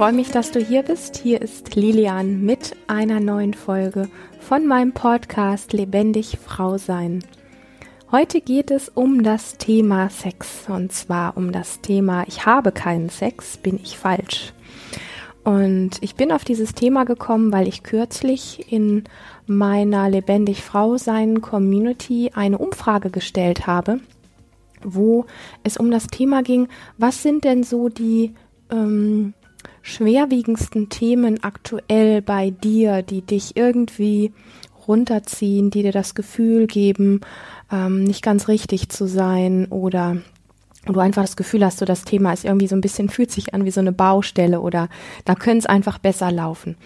freue mich, dass du hier bist. Hier ist Lilian mit einer neuen Folge von meinem Podcast Lebendig Frau sein. Heute geht es um das Thema Sex und zwar um das Thema Ich habe keinen Sex, bin ich falsch. Und ich bin auf dieses Thema gekommen, weil ich kürzlich in meiner Lebendig Frau sein Community eine Umfrage gestellt habe, wo es um das Thema ging, was sind denn so die ähm, schwerwiegendsten Themen aktuell bei dir, die dich irgendwie runterziehen, die dir das Gefühl geben, ähm, nicht ganz richtig zu sein oder du einfach das Gefühl hast, so das Thema ist irgendwie so ein bisschen, fühlt sich an wie so eine Baustelle oder da könnte es einfach besser laufen.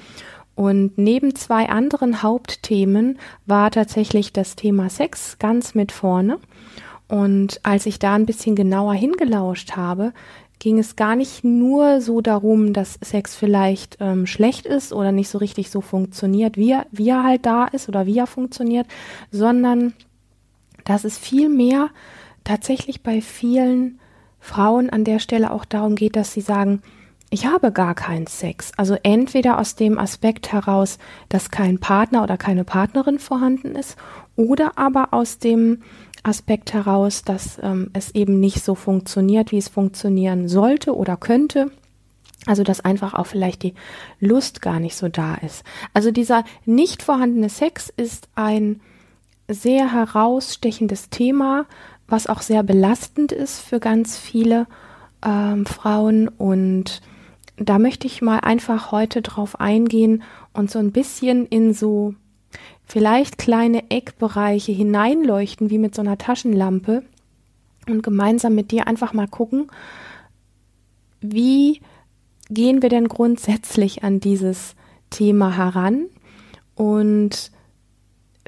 Und neben zwei anderen Hauptthemen war tatsächlich das Thema Sex ganz mit vorne. Und als ich da ein bisschen genauer hingelauscht habe, ging es gar nicht nur so darum, dass Sex vielleicht ähm, schlecht ist oder nicht so richtig so funktioniert, wie er, wie er halt da ist oder wie er funktioniert, sondern dass es viel mehr tatsächlich bei vielen Frauen an der Stelle auch darum geht, dass sie sagen, ich habe gar keinen Sex. Also entweder aus dem Aspekt heraus, dass kein Partner oder keine Partnerin vorhanden ist, oder aber aus dem Aspekt heraus, dass ähm, es eben nicht so funktioniert, wie es funktionieren sollte oder könnte. Also dass einfach auch vielleicht die Lust gar nicht so da ist. Also dieser nicht vorhandene Sex ist ein sehr herausstechendes Thema, was auch sehr belastend ist für ganz viele ähm, Frauen. Und da möchte ich mal einfach heute drauf eingehen und so ein bisschen in so vielleicht kleine Eckbereiche hineinleuchten, wie mit so einer Taschenlampe und gemeinsam mit dir einfach mal gucken, wie gehen wir denn grundsätzlich an dieses Thema heran und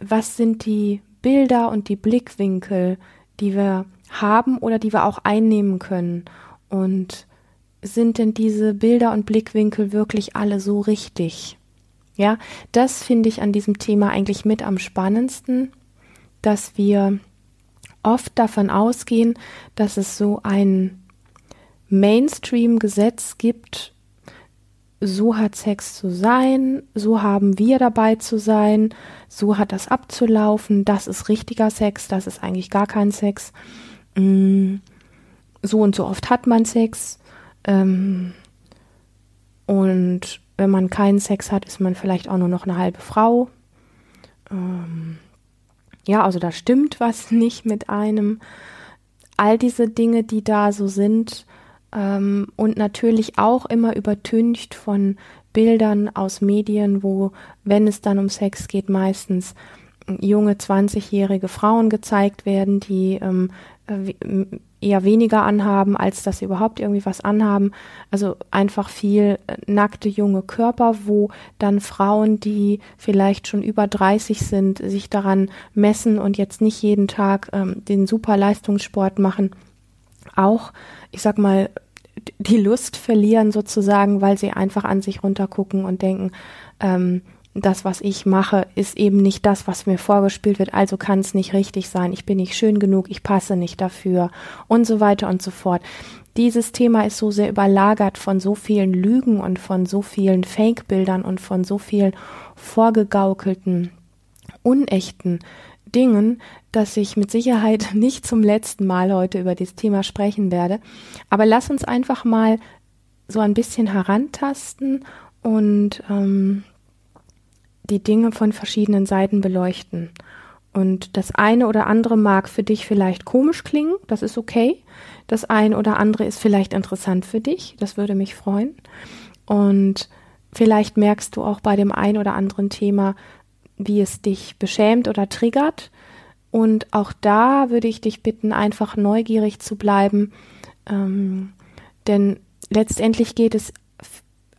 was sind die Bilder und die Blickwinkel, die wir haben oder die wir auch einnehmen können und sind denn diese Bilder und Blickwinkel wirklich alle so richtig? Ja, das finde ich an diesem Thema eigentlich mit am spannendsten, dass wir oft davon ausgehen, dass es so ein Mainstream-Gesetz gibt, so hat Sex zu sein, so haben wir dabei zu sein, so hat das abzulaufen, das ist richtiger Sex, das ist eigentlich gar kein Sex. Mm, so und so oft hat man Sex. Ähm, und wenn man keinen Sex hat, ist man vielleicht auch nur noch eine halbe Frau. Ähm, ja, also da stimmt was nicht mit einem. All diese Dinge, die da so sind ähm, und natürlich auch immer übertüncht von Bildern aus Medien, wo, wenn es dann um Sex geht, meistens junge 20-jährige Frauen gezeigt werden, die ähm, äh, eher weniger anhaben, als dass sie überhaupt irgendwie was anhaben. Also einfach viel äh, nackte junge Körper, wo dann Frauen, die vielleicht schon über 30 sind, sich daran messen und jetzt nicht jeden Tag ähm, den super Leistungssport machen, auch, ich sag mal, die Lust verlieren sozusagen, weil sie einfach an sich runtergucken und denken, ähm, das, was ich mache, ist eben nicht das, was mir vorgespielt wird, also kann es nicht richtig sein, ich bin nicht schön genug, ich passe nicht dafür und so weiter und so fort. Dieses Thema ist so sehr überlagert von so vielen Lügen und von so vielen Fake-Bildern und von so vielen vorgegaukelten, unechten Dingen, dass ich mit Sicherheit nicht zum letzten Mal heute über dieses Thema sprechen werde. Aber lass uns einfach mal so ein bisschen herantasten und ähm, die Dinge von verschiedenen Seiten beleuchten. Und das eine oder andere mag für dich vielleicht komisch klingen, das ist okay. Das eine oder andere ist vielleicht interessant für dich, das würde mich freuen. Und vielleicht merkst du auch bei dem einen oder anderen Thema, wie es dich beschämt oder triggert. Und auch da würde ich dich bitten, einfach neugierig zu bleiben. Ähm, denn letztendlich geht es,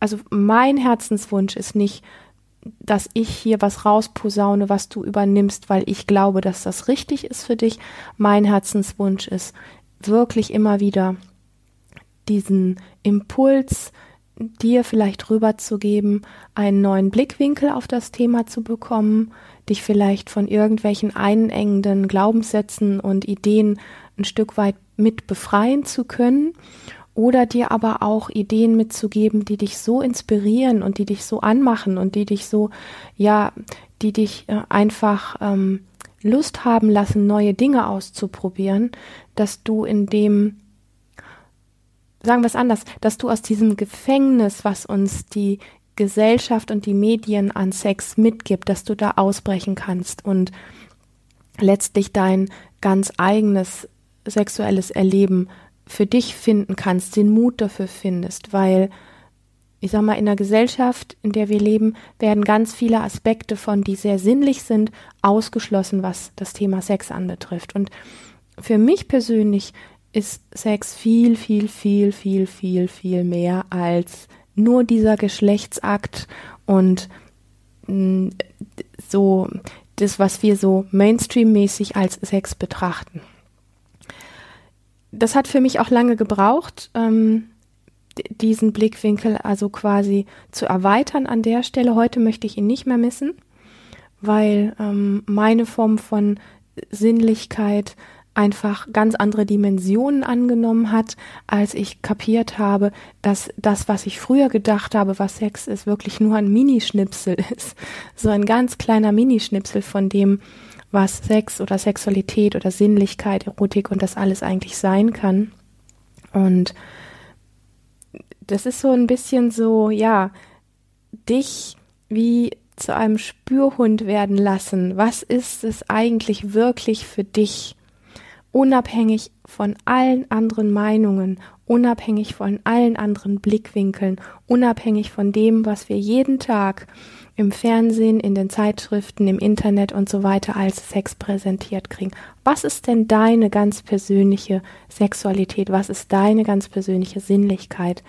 also mein Herzenswunsch ist nicht, dass ich hier was rausposaune, was du übernimmst, weil ich glaube, dass das richtig ist für dich. Mein Herzenswunsch ist wirklich immer wieder diesen Impuls dir vielleicht rüberzugeben, einen neuen Blickwinkel auf das Thema zu bekommen, dich vielleicht von irgendwelchen einengenden Glaubenssätzen und Ideen ein Stück weit mit befreien zu können oder dir aber auch Ideen mitzugeben, die dich so inspirieren und die dich so anmachen und die dich so, ja, die dich äh, einfach ähm, Lust haben lassen, neue Dinge auszuprobieren, dass du in dem, sagen wir es anders, dass du aus diesem Gefängnis, was uns die Gesellschaft und die Medien an Sex mitgibt, dass du da ausbrechen kannst und letztlich dein ganz eigenes sexuelles Erleben für dich finden kannst, den Mut dafür findest, weil ich sag mal, in der Gesellschaft, in der wir leben, werden ganz viele Aspekte von, die sehr sinnlich sind, ausgeschlossen, was das Thema Sex anbetrifft. Und für mich persönlich ist Sex viel, viel, viel, viel, viel, viel mehr als nur dieser Geschlechtsakt und mm, so das, was wir so mainstream-mäßig als Sex betrachten das hat für mich auch lange gebraucht, ähm, diesen Blickwinkel also quasi zu erweitern an der Stelle. Heute möchte ich ihn nicht mehr missen, weil ähm, meine Form von Sinnlichkeit einfach ganz andere Dimensionen angenommen hat, als ich kapiert habe, dass das, was ich früher gedacht habe, was Sex ist, wirklich nur ein Minischnipsel ist. So ein ganz kleiner Minischnipsel von dem, was Sex oder Sexualität oder Sinnlichkeit, Erotik und das alles eigentlich sein kann. Und das ist so ein bisschen so, ja, dich wie zu einem Spürhund werden lassen. Was ist es eigentlich wirklich für dich? Unabhängig von allen anderen Meinungen, unabhängig von allen anderen Blickwinkeln, unabhängig von dem, was wir jeden Tag im Fernsehen, in den Zeitschriften, im Internet und so weiter als Sex präsentiert kriegen. Was ist denn deine ganz persönliche Sexualität? Was ist deine ganz persönliche Sinnlichkeit?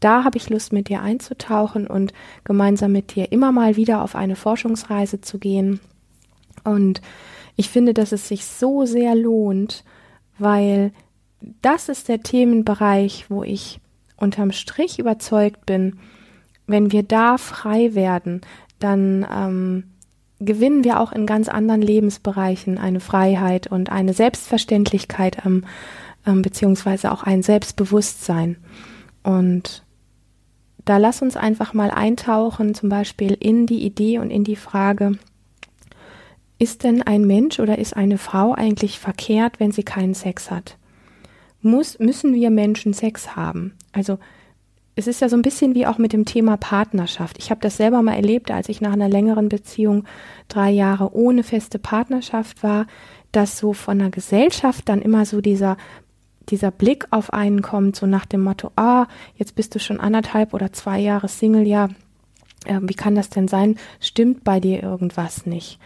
Da habe ich Lust, mit dir einzutauchen und gemeinsam mit dir immer mal wieder auf eine Forschungsreise zu gehen. Und ich finde, dass es sich so sehr lohnt, weil das ist der Themenbereich, wo ich unterm Strich überzeugt bin, wenn wir da frei werden, dann ähm, gewinnen wir auch in ganz anderen Lebensbereichen eine Freiheit und eine Selbstverständlichkeit, ähm, ähm, beziehungsweise auch ein Selbstbewusstsein. Und da lass uns einfach mal eintauchen, zum Beispiel in die Idee und in die Frage, ist denn ein Mensch oder ist eine Frau eigentlich verkehrt, wenn sie keinen Sex hat? Muss, müssen wir Menschen Sex haben? Also es ist ja so ein bisschen wie auch mit dem Thema Partnerschaft. Ich habe das selber mal erlebt, als ich nach einer längeren Beziehung drei Jahre ohne feste Partnerschaft war, dass so von der Gesellschaft dann immer so dieser dieser Blick auf einen kommt, so nach dem Motto, ah, jetzt bist du schon anderthalb oder zwei Jahre Single, ja, äh, wie kann das denn sein? Stimmt bei dir irgendwas nicht?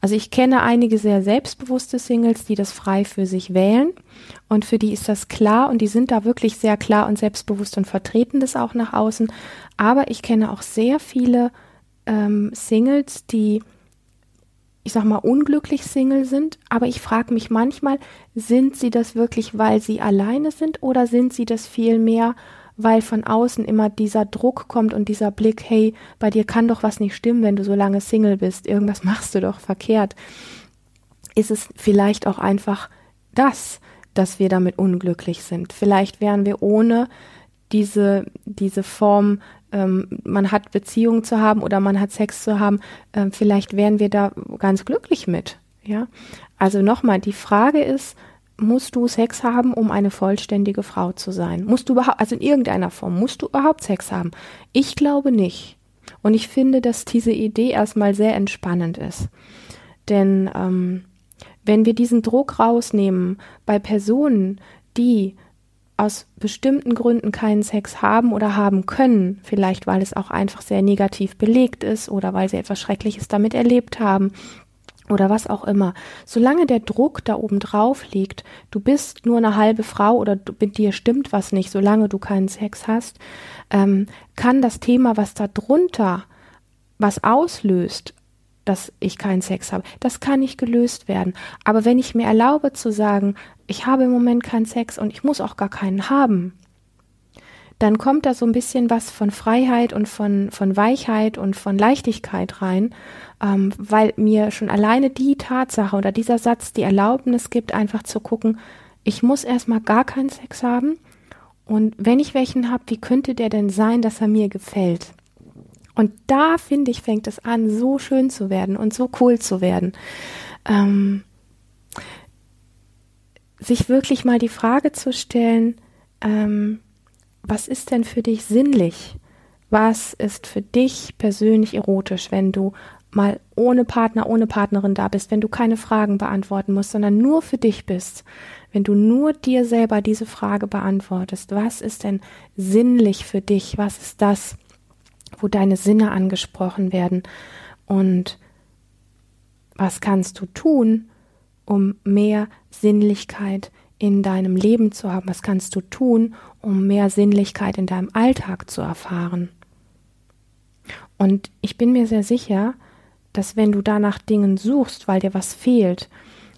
Also ich kenne einige sehr selbstbewusste Singles, die das frei für sich wählen und für die ist das klar und die sind da wirklich sehr klar und selbstbewusst und vertreten das auch nach außen. Aber ich kenne auch sehr viele ähm, Singles, die ich sag mal, unglücklich Single sind, aber ich frage mich manchmal, sind sie das wirklich, weil sie alleine sind oder sind sie das vielmehr, weil von außen immer dieser Druck kommt und dieser Blick, hey, bei dir kann doch was nicht stimmen, wenn du so lange Single bist, irgendwas machst du doch verkehrt. Ist es vielleicht auch einfach das, dass wir damit unglücklich sind? Vielleicht wären wir ohne diese, diese Form, ähm, man hat Beziehungen zu haben oder man hat Sex zu haben, äh, vielleicht wären wir da ganz glücklich mit. Ja, also nochmal, die Frage ist, musst du Sex haben, um eine vollständige Frau zu sein? Musst du überhaupt, also in irgendeiner Form, musst du überhaupt Sex haben? Ich glaube nicht. Und ich finde, dass diese Idee erstmal sehr entspannend ist. Denn ähm, wenn wir diesen Druck rausnehmen bei Personen, die aus bestimmten Gründen keinen Sex haben oder haben können, vielleicht weil es auch einfach sehr negativ belegt ist oder weil sie etwas Schreckliches damit erlebt haben, oder was auch immer. Solange der Druck da oben drauf liegt, du bist nur eine halbe Frau oder du, mit dir stimmt was nicht, solange du keinen Sex hast, ähm, kann das Thema, was da drunter was auslöst, dass ich keinen Sex habe, das kann nicht gelöst werden. Aber wenn ich mir erlaube zu sagen, ich habe im Moment keinen Sex und ich muss auch gar keinen haben, dann kommt da so ein bisschen was von Freiheit und von, von Weichheit und von Leichtigkeit rein, ähm, weil mir schon alleine die Tatsache oder dieser Satz die Erlaubnis gibt, einfach zu gucken, ich muss erstmal gar keinen Sex haben Und wenn ich welchen habe, wie könnte der denn sein, dass er mir gefällt? Und da finde ich, fängt es an, so schön zu werden und so cool zu werden. Ähm, sich wirklich mal die Frage zu stellen, ähm, was ist denn für dich sinnlich? Was ist für dich persönlich erotisch, wenn du mal ohne Partner, ohne Partnerin da bist, wenn du keine Fragen beantworten musst, sondern nur für dich bist, wenn du nur dir selber diese Frage beantwortest, was ist denn sinnlich für dich? Was ist das, wo deine Sinne angesprochen werden? Und was kannst du tun, um mehr Sinnlichkeit in deinem Leben zu haben? Was kannst du tun, um mehr Sinnlichkeit in deinem Alltag zu erfahren? Und ich bin mir sehr sicher, dass wenn du da nach Dingen suchst, weil dir was fehlt,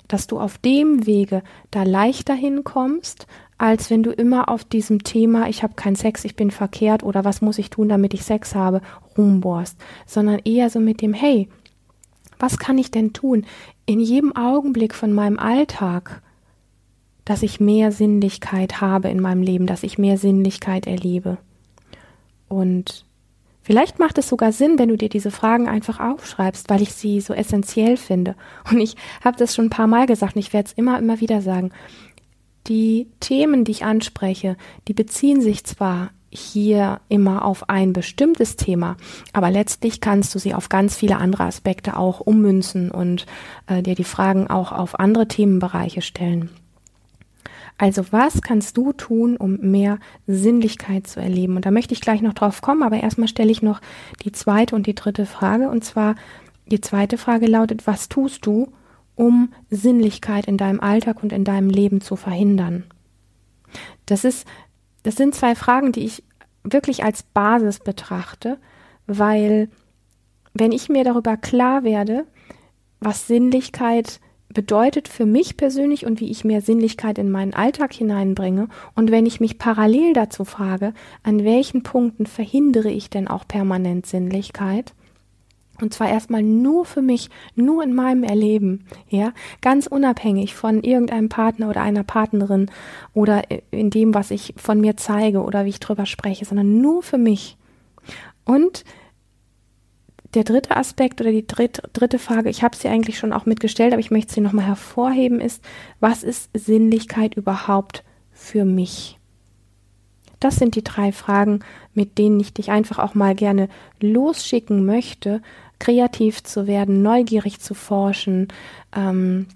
dass du auf dem Wege da leichter hinkommst, als wenn du immer auf diesem Thema, ich habe keinen Sex, ich bin verkehrt oder was muss ich tun, damit ich Sex habe, rumbohrst, sondern eher so mit dem, hey, was kann ich denn tun in jedem Augenblick von meinem Alltag, dass ich mehr Sinnlichkeit habe in meinem Leben, dass ich mehr Sinnlichkeit erlebe. Und vielleicht macht es sogar Sinn, wenn du dir diese Fragen einfach aufschreibst, weil ich sie so essentiell finde. Und ich habe das schon ein paar Mal gesagt und ich werde es immer, immer wieder sagen. Die Themen, die ich anspreche, die beziehen sich zwar hier immer auf ein bestimmtes Thema, aber letztlich kannst du sie auf ganz viele andere Aspekte auch ummünzen und äh, dir die Fragen auch auf andere Themenbereiche stellen. Also was kannst du tun, um mehr Sinnlichkeit zu erleben? Und da möchte ich gleich noch drauf kommen, aber erstmal stelle ich noch die zweite und die dritte Frage. Und zwar die zweite Frage lautet, was tust du, um Sinnlichkeit in deinem Alltag und in deinem Leben zu verhindern? Das ist das sind zwei Fragen, die ich wirklich als Basis betrachte, weil wenn ich mir darüber klar werde, was Sinnlichkeit bedeutet für mich persönlich und wie ich mehr Sinnlichkeit in meinen Alltag hineinbringe. Und wenn ich mich parallel dazu frage, an welchen Punkten verhindere ich denn auch permanent Sinnlichkeit, und zwar erstmal nur für mich, nur in meinem Erleben, ja, ganz unabhängig von irgendeinem Partner oder einer Partnerin oder in dem, was ich von mir zeige oder wie ich drüber spreche, sondern nur für mich. Und der dritte Aspekt oder die dritte, dritte Frage, ich habe sie eigentlich schon auch mitgestellt, aber ich möchte sie nochmal hervorheben, ist, was ist Sinnlichkeit überhaupt für mich? Das sind die drei Fragen, mit denen ich dich einfach auch mal gerne losschicken möchte, kreativ zu werden, neugierig zu forschen. Ähm,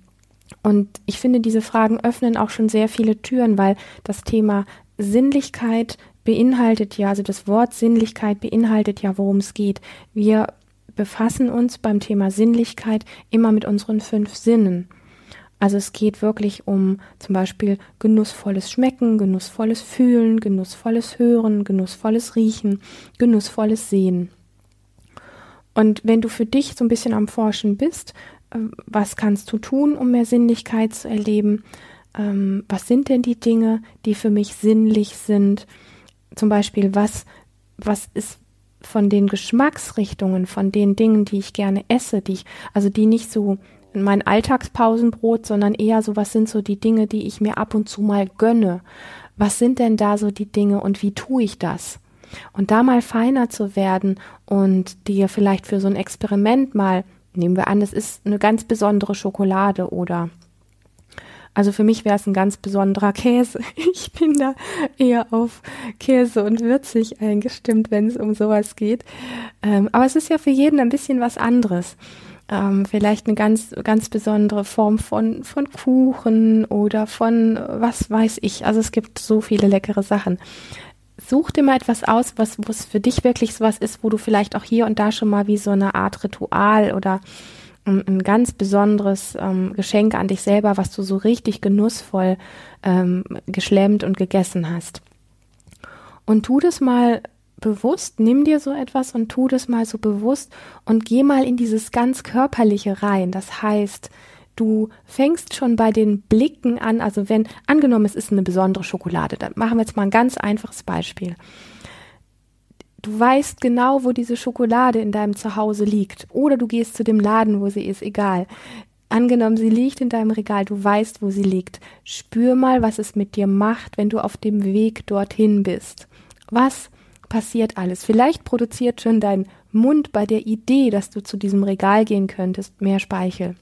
und ich finde, diese Fragen öffnen auch schon sehr viele Türen, weil das Thema Sinnlichkeit beinhaltet ja, also das Wort Sinnlichkeit beinhaltet ja, worum es geht. Wir befassen uns beim Thema Sinnlichkeit immer mit unseren fünf Sinnen. Also es geht wirklich um zum Beispiel genussvolles Schmecken, genussvolles Fühlen, genussvolles Hören, genussvolles Riechen, genussvolles Sehen. Und wenn du für dich so ein bisschen am Forschen bist, äh, was kannst du tun, um mehr Sinnlichkeit zu erleben? Ähm, was sind denn die Dinge, die für mich sinnlich sind? Zum Beispiel, was, was ist von den Geschmacksrichtungen, von den Dingen, die ich gerne esse, die ich, also die nicht so mein Alltagspausenbrot, sondern eher so, was sind so die Dinge, die ich mir ab und zu mal gönne? Was sind denn da so die Dinge und wie tue ich das? Und da mal feiner zu werden und dir vielleicht für so ein Experiment mal, nehmen wir an, es ist eine ganz besondere Schokolade oder also für mich wäre es ein ganz besonderer Käse. Ich bin da eher auf Käse und würzig eingestimmt, wenn es um sowas geht. Ähm, aber es ist ja für jeden ein bisschen was anderes. Ähm, vielleicht eine ganz, ganz besondere Form von, von Kuchen oder von was weiß ich. Also es gibt so viele leckere Sachen such dir mal etwas aus, was, was für dich wirklich sowas ist, wo du vielleicht auch hier und da schon mal wie so eine Art Ritual oder ein ganz besonderes ähm, Geschenk an dich selber, was du so richtig genussvoll ähm, geschlemmt und gegessen hast. Und tu das mal bewusst, nimm dir so etwas und tu das mal so bewusst und geh mal in dieses ganz körperliche rein. Das heißt, du fängst schon bei den Blicken an, also wenn, angenommen, es ist eine besondere Schokolade, dann machen wir jetzt mal ein ganz einfaches Beispiel. Du weißt genau, wo diese Schokolade in deinem Zuhause liegt. Oder du gehst zu dem Laden, wo sie ist, egal. Angenommen, sie liegt in deinem Regal, du weißt, wo sie liegt. Spür mal, was es mit dir macht, wenn du auf dem Weg dorthin bist. Was passiert alles? Vielleicht produziert schon dein Mund bei der Idee, dass du zu diesem Regal gehen könntest, mehr Speichel.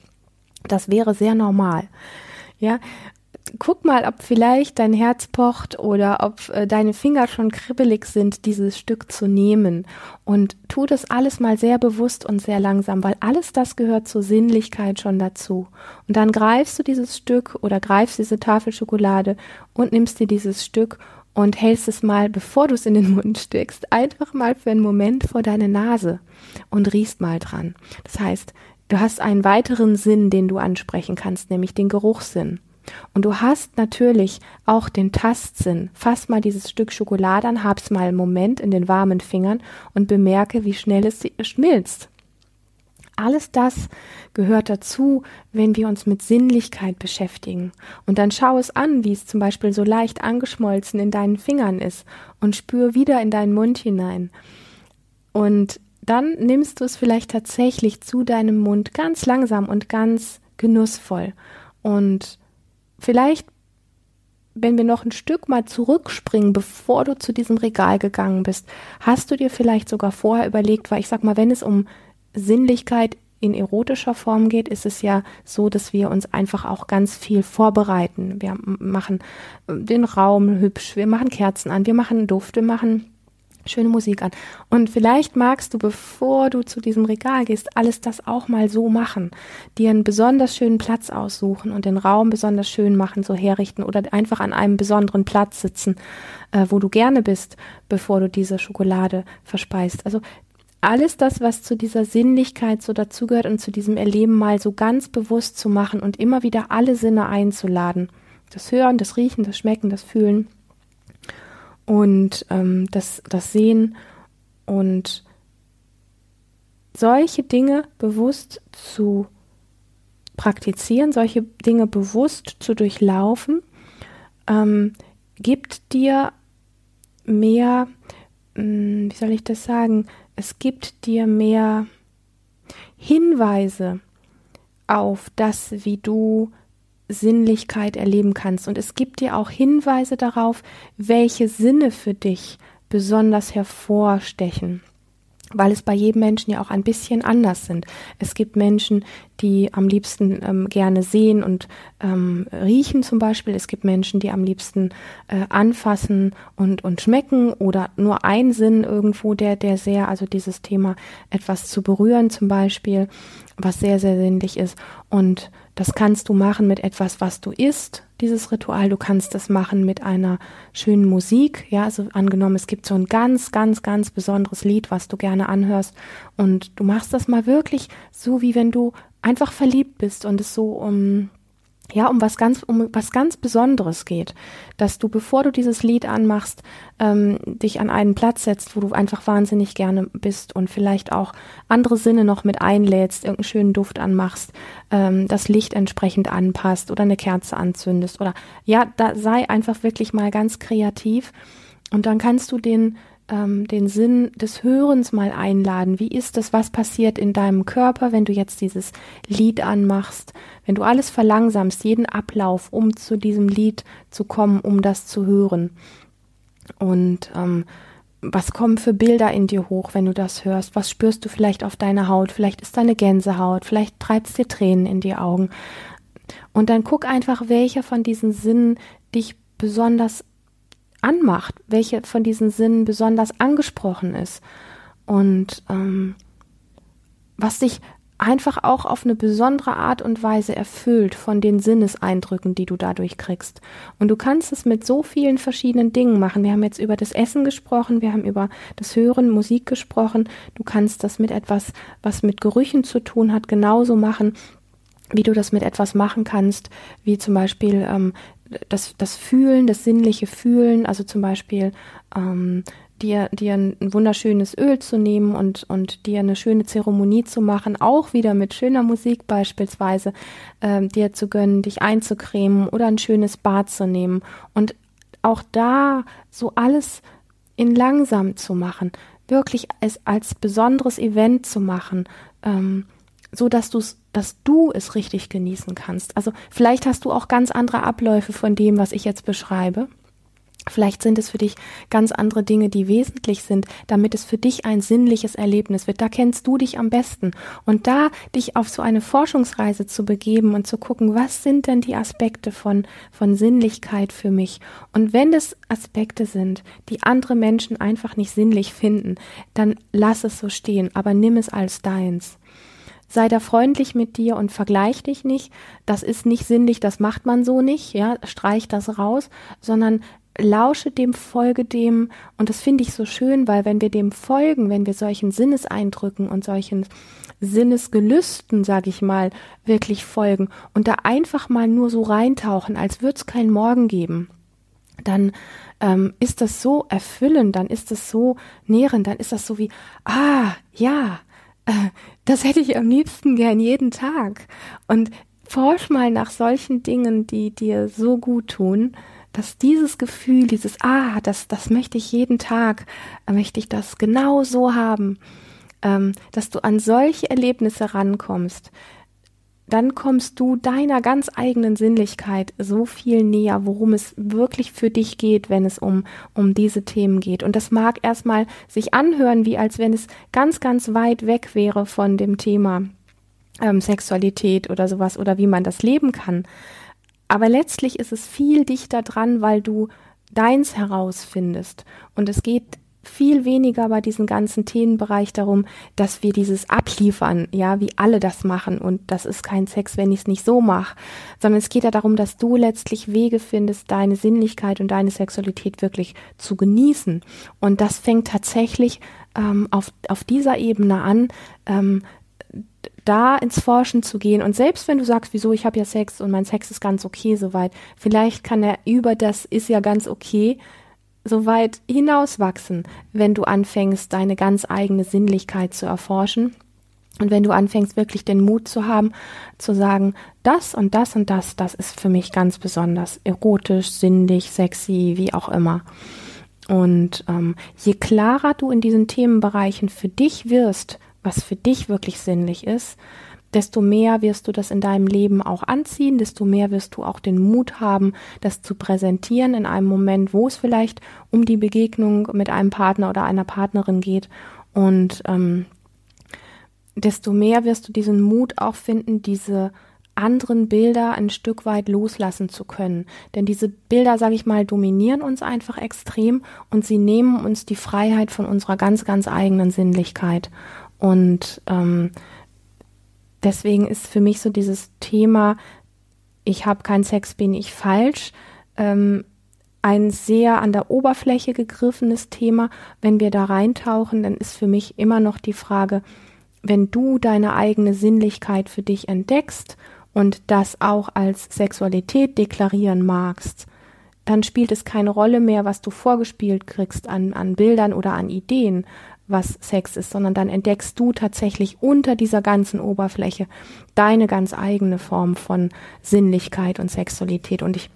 Das wäre sehr normal. Ja, guck mal, ob vielleicht dein Herz pocht oder ob äh, deine Finger schon kribbelig sind, dieses Stück zu nehmen. Und tu das alles mal sehr bewusst und sehr langsam, weil alles das gehört zur Sinnlichkeit schon dazu. Und dann greifst du dieses Stück oder greifst diese Tafel Schokolade und nimmst dir dieses Stück und hältst es mal, bevor du es in den Mund steckst, einfach mal für einen Moment vor deine Nase und riechst mal dran. Das heißt, du hast einen weiteren Sinn, den du ansprechen kannst, nämlich den Geruchssinn. Und du hast natürlich auch den Tastsinn. Fass mal dieses Stück Schokolade an, hab's mal einen Moment in den warmen Fingern und bemerke, wie schnell es schmilzt. Alles das gehört dazu, wenn wir uns mit Sinnlichkeit beschäftigen. Und dann schau es an, wie es zum Beispiel so leicht angeschmolzen in deinen Fingern ist und spür wieder in deinen Mund hinein. Und dann nimmst du es vielleicht tatsächlich zu deinem Mund ganz langsam und ganz genussvoll. Und vielleicht, wenn wir noch ein Stück mal zurückspringen, bevor du zu diesem Regal gegangen bist, hast du dir vielleicht sogar vorher überlegt, weil ich sag mal, wenn es um Sinnlichkeit in erotischer Form geht, ist es ja so, dass wir uns einfach auch ganz viel vorbereiten. Wir machen äh, den Raum hübsch, wir machen Kerzen an, wir machen Duft, wir machen schöne Musik an. Und vielleicht magst du, bevor du zu diesem Regal gehst, alles das auch mal so machen. Dir einen besonders schönen Platz aussuchen und den Raum besonders schön machen, so herrichten oder einfach an einem besonderen Platz sitzen, äh, wo du gerne bist, bevor du diese Schokolade verspeist. Also alles das, was zu dieser Sinnlichkeit so dazugehört und zu diesem Erleben mal so ganz bewusst zu machen und immer wieder alle Sinne einzuladen. Das Hören, das Riechen, das Schmecken, das Fühlen und ähm, das, das Sehen und solche Dinge bewusst zu praktizieren, solche Dinge bewusst zu durchlaufen, ähm, gibt dir mehr, mh, hm, wie soll ich das sagen, es gibt dir mehr Hinweise auf das, wie du Sinnlichkeit erleben kannst. Und es gibt dir auch Hinweise darauf, welche Sinne für dich besonders hervorstechen weil es bei jedem Menschen ja auch ein bisschen anders sind. Es gibt Menschen, die am liebsten ähm, gerne sehen und ähm, riechen zum Beispiel. Es gibt Menschen, die am liebsten äh, anfassen und, und schmecken oder nur ein Sinn irgendwo, der, der sehr, also dieses Thema etwas zu berühren zum Beispiel, was sehr, sehr sinnlich ist. Und das kannst du machen mit etwas, was du isst, dieses Ritual. Du kannst das machen mit einer schönen Musik. Ja, also angenommen, es gibt so ein ganz, ganz, ganz besonderes Lied, was du gerne anhörst. Und du machst das mal wirklich so, wie wenn du einfach verliebt bist und es so um ja, um was ganz, um was ganz Besonderes geht, dass du, bevor du dieses Lied anmachst, ähm, dich an einen Platz setzt, wo du einfach wahnsinnig gerne bist und vielleicht auch andere Sinne noch mit einlädst, irgendeinen schönen Duft anmachst, ähm, das Licht entsprechend anpasst oder eine Kerze anzündest oder ja, da sei einfach wirklich mal ganz kreativ und dann kannst du den ähm, den Sinn des Hörens mal einladen. Wie ist es, was passiert in deinem Körper, wenn du jetzt dieses Lied anmachst, wenn du alles verlangsamst, jeden Ablauf, um zu diesem Lied zu kommen, um das zu hören. Und ähm, was kommen für Bilder in dir hoch, wenn du das hörst? Was spürst du vielleicht auf deiner Haut? Vielleicht ist deine Gänsehaut, vielleicht treibst dir Tränen in die Augen. Und dann guck einfach, welcher von diesen Sinnen dich besonders anmacht, welche von diesen Sinnen besonders angesprochen ist und ähm, was dich einfach auch auf eine besondere Art und Weise erfüllt von den Sinneseindrücken, die du dadurch kriegst. Und du kannst es mit so vielen verschiedenen Dingen machen. Wir haben jetzt über das Essen gesprochen, wir haben über das Hören, Musik gesprochen. Du kannst das mit etwas, was mit Gerüchen zu tun hat, genauso machen wie du das mit etwas machen kannst, wie zum Beispiel ähm, das, das Fühlen, das sinnliche Fühlen, also zum Beispiel ähm, dir, dir ein wunderschönes Öl zu nehmen und, und dir eine schöne Zeremonie zu machen, auch wieder mit schöner Musik beispielsweise, ähm, dir zu gönnen, dich einzucremen oder ein schönes Bad zu nehmen und auch da so alles in langsam zu machen, wirklich es als besonderes Event zu machen, ähm, so dass du dass du es richtig genießen kannst. Also vielleicht hast du auch ganz andere Abläufe von dem, was ich jetzt beschreibe. Vielleicht sind es für dich ganz andere Dinge, die wesentlich sind, damit es für dich ein sinnliches Erlebnis wird. Da kennst du dich am besten. Und da dich auf so eine Forschungsreise zu begeben und zu gucken, was sind denn die Aspekte von, von Sinnlichkeit für mich? Und wenn es Aspekte sind, die andere Menschen einfach nicht sinnlich finden, dann lass es so stehen, aber nimm es als deins sei da freundlich mit dir und vergleich dich nicht. Das ist nicht sinnlich, das macht man so nicht, ja, streich das raus, sondern lausche dem, folge dem. Und das finde ich so schön, weil wenn wir dem folgen, wenn wir solchen Sinneseindrücken und solchen Sinnesgelüsten, sage ich mal, wirklich folgen und da einfach mal nur so reintauchen, als würde es keinen Morgen geben, dann ähm, ist das so erfüllend, dann ist das so nährend, dann ist das so wie, ah, ja, das hätte ich am liebsten gern jeden Tag. Und forsch mal nach solchen Dingen, die dir so gut tun dass dieses Gefühl, dieses Ah, das, das möchte ich jeden Tag, möchte ich das genau so haben, ähm, dass du an solche Erlebnisse rankommst, dann kommst du deiner ganz eigenen Sinnlichkeit so viel näher, worum es wirklich für dich geht, wenn es um, um diese Themen geht. Und das mag erstmal sich anhören, wie als wenn es ganz, ganz weit weg wäre von dem Thema ähm, Sexualität oder sowas oder wie man das leben kann. Aber letztlich ist es viel dichter dran, weil du deins herausfindest. Und es geht viel weniger bei diesem ganzen Themenbereich darum, dass wir dieses abliefern, ja, wie alle das machen. Und das ist kein Sex, wenn ich es nicht so mache, sondern es geht ja darum, dass du letztlich Wege findest, deine Sinnlichkeit und deine Sexualität wirklich zu genießen. Und das fängt tatsächlich ähm, auf, auf dieser Ebene an, ähm, da ins Forschen zu gehen. Und selbst wenn du sagst, wieso ich habe ja Sex und mein Sex ist ganz okay soweit, vielleicht kann er über das ist ja ganz okay so weit hinauswachsen, wenn du anfängst, deine ganz eigene Sinnlichkeit zu erforschen und wenn du anfängst, wirklich den Mut zu haben, zu sagen, das und das und das, das ist für mich ganz besonders erotisch, sinnlich, sexy, wie auch immer. Und ähm, je klarer du in diesen Themenbereichen für dich wirst, was für dich wirklich sinnlich ist, desto mehr wirst du das in deinem Leben auch anziehen, desto mehr wirst du auch den Mut haben, das zu präsentieren in einem Moment, wo es vielleicht um die Begegnung mit einem Partner oder einer Partnerin geht. Und ähm, desto mehr wirst du diesen Mut auch finden, diese anderen Bilder ein Stück weit loslassen zu können. Denn diese Bilder, sage ich mal, dominieren uns einfach extrem und sie nehmen uns die Freiheit von unserer ganz, ganz eigenen Sinnlichkeit. Und ähm, deswegen ist für mich so dieses Thema, ich habe keinen Sex, bin ich falsch, ähm, ein sehr an der Oberfläche gegriffenes Thema. Wenn wir da reintauchen, dann ist für mich immer noch die Frage, wenn du deine eigene Sinnlichkeit für dich entdeckst und das auch als Sexualität deklarieren magst, dann spielt es keine Rolle mehr, was du vorgespielt kriegst an, an Bildern oder an Ideen, was Sex ist, sondern dann entdeckst du tatsächlich unter dieser ganzen Oberfläche deine ganz eigene Form von Sinnlichkeit und Sexualität. Und ich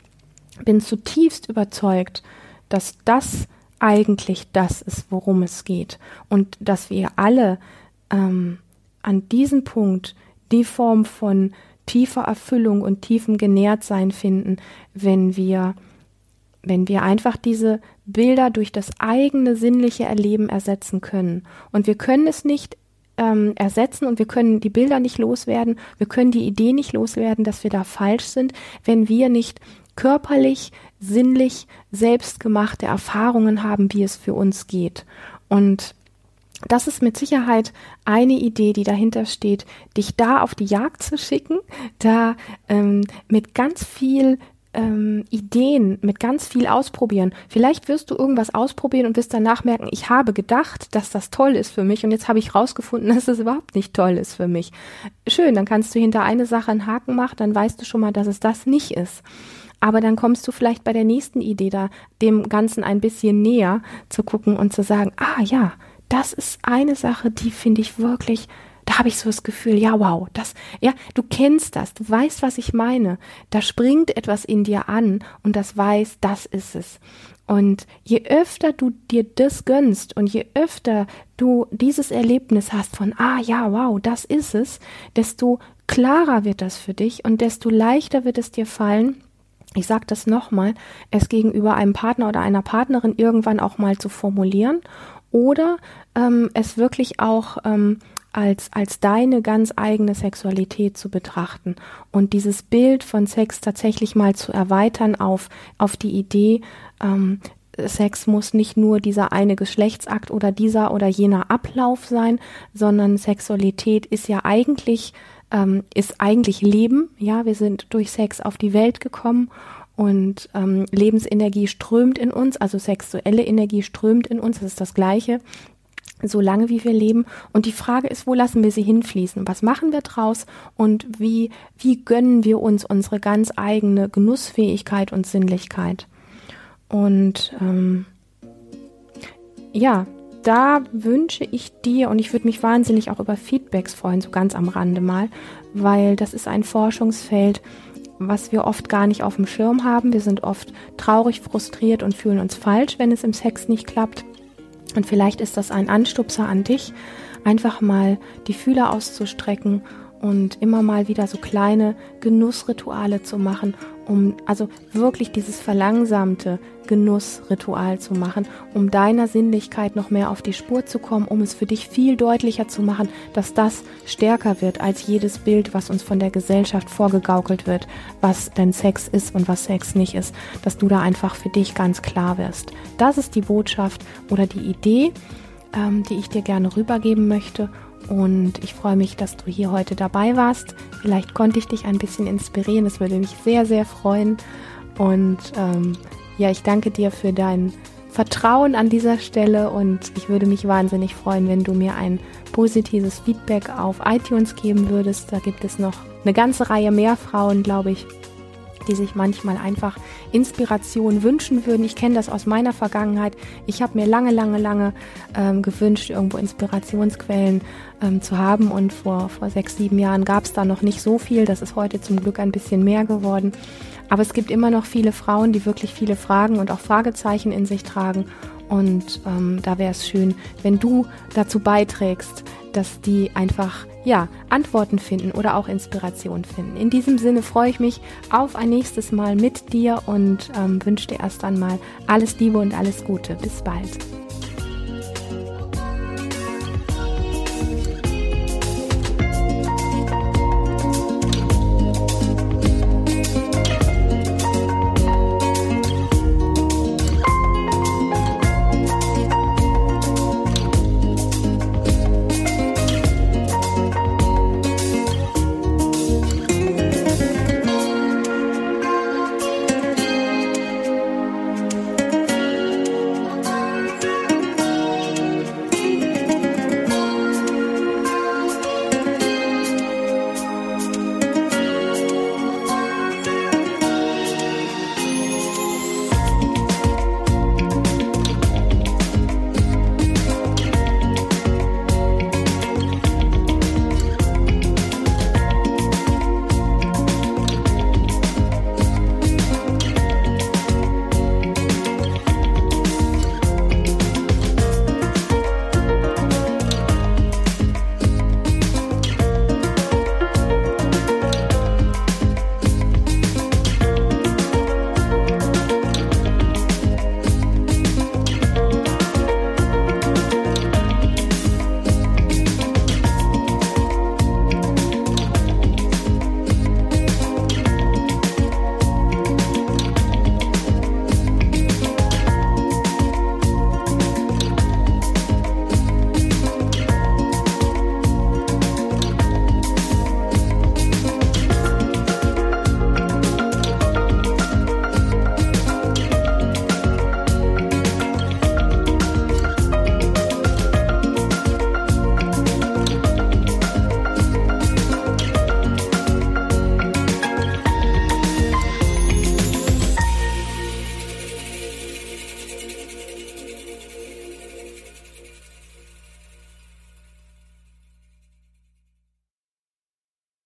bin zutiefst überzeugt, dass das eigentlich das ist, worum es geht. Und dass wir alle ähm, an diesem Punkt die Form von tiefer Erfüllung und tiefem Genährtsein finden, wenn wir wenn wir einfach diese Bilder durch das eigene sinnliche Erleben ersetzen können. Und wir können es nicht ähm, ersetzen und wir können die Bilder nicht loswerden, wir können die Idee nicht loswerden, dass wir da falsch sind, wenn wir nicht körperlich, sinnlich, selbstgemachte Erfahrungen haben, wie es für uns geht. Und das ist mit Sicherheit eine Idee, die dahinter steht, dich da auf die Jagd zu schicken, da ähm, mit ganz viel ähm, Ideen, mit ganz viel ausprobieren. Vielleicht wirst du irgendwas ausprobieren und wirst danach merken, ich habe gedacht, dass das toll ist für mich und jetzt habe ich rausgefunden, dass es überhaupt nicht toll ist für mich. Schön, dann kannst du hinter eine Sache einen Haken machen, dann weißt du schon mal, dass es das nicht ist. Aber dann kommst du vielleicht bei der nächsten Idee da dem Ganzen ein bisschen näher zu gucken und zu sagen, ah ja, das ist eine Sache, die finde ich wirklich, da habe ich so das Gefühl, ja, wow, das, ja, du kennst das, du weißt, was ich meine. Da springt etwas in dir an und das weiß, das ist es. Und je öfter du dir das gönnst und je öfter du dieses Erlebnis hast von, ah ja, wow, das ist es, desto klarer wird das für dich und desto leichter wird es dir fallen, ich sage das nochmal, es gegenüber einem Partner oder einer Partnerin irgendwann auch mal zu formulieren oder ähm, es wirklich auch ähm, als, als deine ganz eigene Sexualität zu betrachten und dieses Bild von Sex tatsächlich mal zu erweitern auf, auf die Idee, ähm, Sex muss nicht nur dieser eine Geschlechtsakt oder dieser oder jener Ablauf sein, sondern Sexualität ist ja eigentlich ähm, ist eigentlich Leben. Ja, wir sind durch Sex auf die Welt gekommen und ähm, Lebensenergie strömt in uns, also sexuelle Energie strömt in uns, das ist das Gleiche, solange wie wir leben. Und die Frage ist, wo lassen wir sie hinfließen? Was machen wir draus? Und wie, wie gönnen wir uns unsere ganz eigene Genussfähigkeit und Sinnlichkeit? Und ähm, ja, da wünsche ich dir, und ich würde mich wahnsinnig auch über Feedbacks freuen, so ganz am Rande mal, weil das ist ein Forschungsfeld, was wir oft gar nicht auf dem Schirm haben. Wir sind oft traurig, frustriert und fühlen uns falsch, wenn es im Sex nicht klappt. Und vielleicht ist das ein Anstupser an dich, einfach mal die Fühler auszustrecken und immer mal wieder so kleine Genussrituale zu machen, um also wirklich dieses verlangsamte Genussritual zu machen, um deiner Sinnlichkeit noch mehr auf die Spur zu kommen, um es für dich viel deutlicher zu machen, dass das stärker wird als jedes Bild, was uns von der Gesellschaft vorgegaukelt wird, was denn Sex ist und was Sex nicht ist, dass du da einfach für dich ganz klar wirst. Das ist die Botschaft oder die Idee, ähm, die ich dir gerne rübergeben möchte und ich freue mich, dass du hier heute dabei warst. Vielleicht konnte ich dich ein bisschen inspirieren. Das würde mich sehr, sehr freuen. Und ähm, ja, ich danke dir für dein Vertrauen an dieser Stelle und ich würde mich wahnsinnig freuen, wenn du mir ein positives Feedback auf iTunes geben würdest. Da gibt es noch eine ganze Reihe mehr Frauen, glaube ich, die sich manchmal einfach Inspiration wünschen würden. Ich kenne das aus meiner Vergangenheit. Ich habe mir lange, lange, lange ähm, gewünscht, irgendwo Inspirationsquellen ähm, zu haben. Und vor, vor sechs, sieben Jahren gab es da noch nicht so viel. Das ist heute zum Glück ein bisschen mehr geworden. Aber es gibt immer noch viele Frauen, die wirklich viele Fragen und auch Fragezeichen in sich tragen. Und ähm, da wäre es schön, wenn du dazu beiträgst, dass die einfach ja Antworten finden oder auch Inspiration finden. In diesem Sinne freue ich mich auf ein nächstes Mal mit dir und ähm, wünsche dir erst einmal alles Liebe und alles Gute. Bis bald.